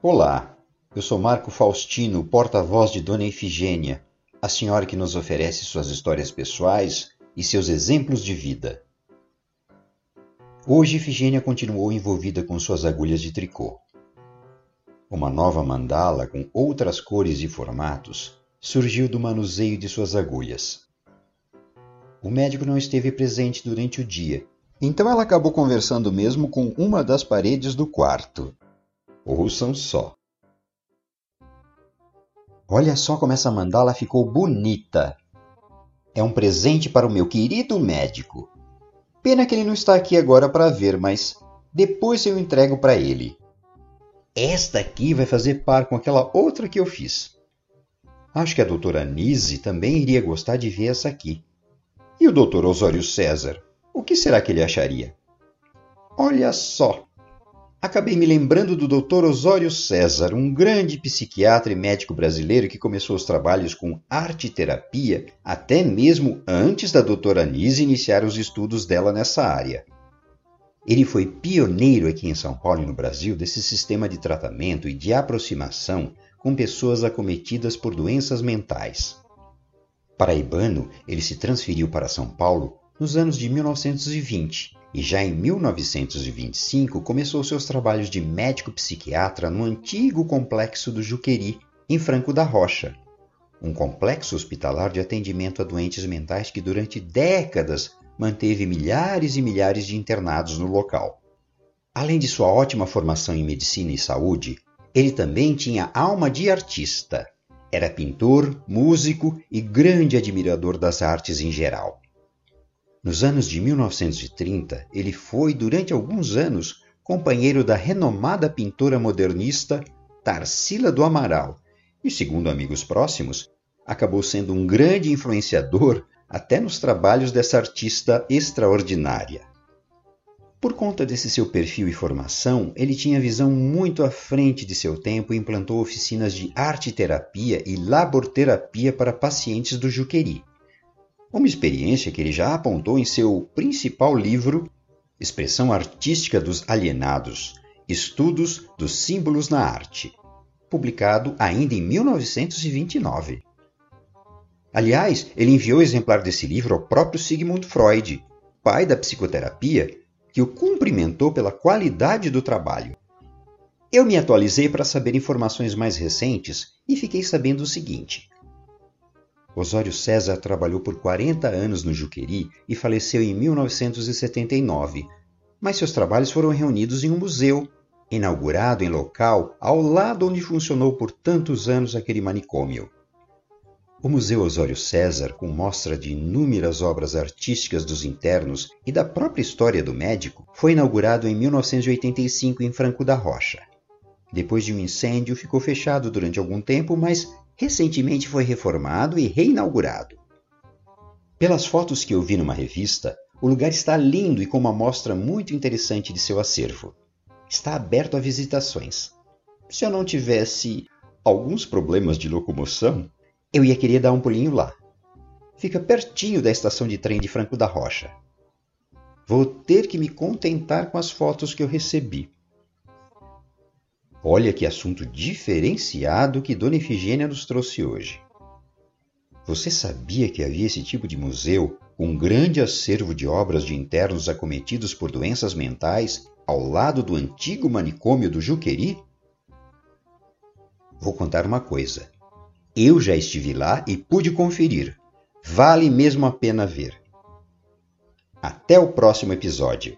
Olá, eu sou Marco Faustino, porta-voz de Dona Efigênia, a senhora que nos oferece suas histórias pessoais e seus exemplos de vida. Hoje Efigênia continuou envolvida com suas agulhas de tricô. Uma nova mandala com outras cores e formatos surgiu do manuseio de suas agulhas. O médico não esteve presente durante o dia, então ela acabou conversando mesmo com uma das paredes do quarto. Ouçam só. Olha só como essa mandala ficou bonita. É um presente para o meu querido médico. Pena que ele não está aqui agora para ver, mas depois eu entrego para ele. Esta aqui vai fazer par com aquela outra que eu fiz. Acho que a doutora Nise também iria gostar de ver essa aqui. E o doutor Osório César? O que será que ele acharia? Olha só! Acabei me lembrando do Dr. Osório César, um grande psiquiatra e médico brasileiro que começou os trabalhos com arte-terapia até mesmo antes da doutora Anise iniciar os estudos dela nessa área. Ele foi pioneiro aqui em São Paulo e no Brasil desse sistema de tratamento e de aproximação com pessoas acometidas por doenças mentais. Paraibano, ele se transferiu para São Paulo nos anos de 1920 e já em 1925 começou seus trabalhos de médico psiquiatra no antigo complexo do Juqueri, em Franco da Rocha, um complexo hospitalar de atendimento a doentes mentais que durante décadas manteve milhares e milhares de internados no local. Além de sua ótima formação em medicina e saúde, ele também tinha alma de artista. Era pintor, músico e grande admirador das artes em geral. Nos anos de 1930, ele foi, durante alguns anos, companheiro da renomada pintora modernista Tarsila do Amaral e, segundo amigos próximos, acabou sendo um grande influenciador até nos trabalhos dessa artista extraordinária. Por conta desse seu perfil e formação, ele tinha visão muito à frente de seu tempo e implantou oficinas de arte-terapia e laborterapia para pacientes do Juqueri, uma experiência que ele já apontou em seu principal livro, Expressão Artística dos Alienados Estudos dos Símbolos na Arte, publicado ainda em 1929. Aliás, ele enviou exemplar desse livro ao próprio Sigmund Freud, pai da psicoterapia, que o cumprimentou pela qualidade do trabalho. Eu me atualizei para saber informações mais recentes e fiquei sabendo o seguinte: Osório César trabalhou por 40 anos no Juqueri e faleceu em 1979, mas seus trabalhos foram reunidos em um museu, inaugurado em local ao lado onde funcionou por tantos anos aquele manicômio. O Museu Osório César, com mostra de inúmeras obras artísticas dos internos e da própria história do médico, foi inaugurado em 1985 em Franco da Rocha. Depois de um incêndio, ficou fechado durante algum tempo, mas recentemente foi reformado e reinaugurado. Pelas fotos que eu vi numa revista, o lugar está lindo e com uma mostra muito interessante de seu acervo. Está aberto a visitações. Se eu não tivesse alguns problemas de locomoção, eu ia querer dar um pulinho lá. Fica pertinho da estação de trem de Franco da Rocha. Vou ter que me contentar com as fotos que eu recebi. Olha que assunto diferenciado que Dona Efigênia nos trouxe hoje. Você sabia que havia esse tipo de museu, um grande acervo de obras de internos acometidos por doenças mentais, ao lado do antigo manicômio do Juqueri? Vou contar uma coisa. Eu já estive lá e pude conferir. Vale mesmo a pena ver. Até o próximo episódio.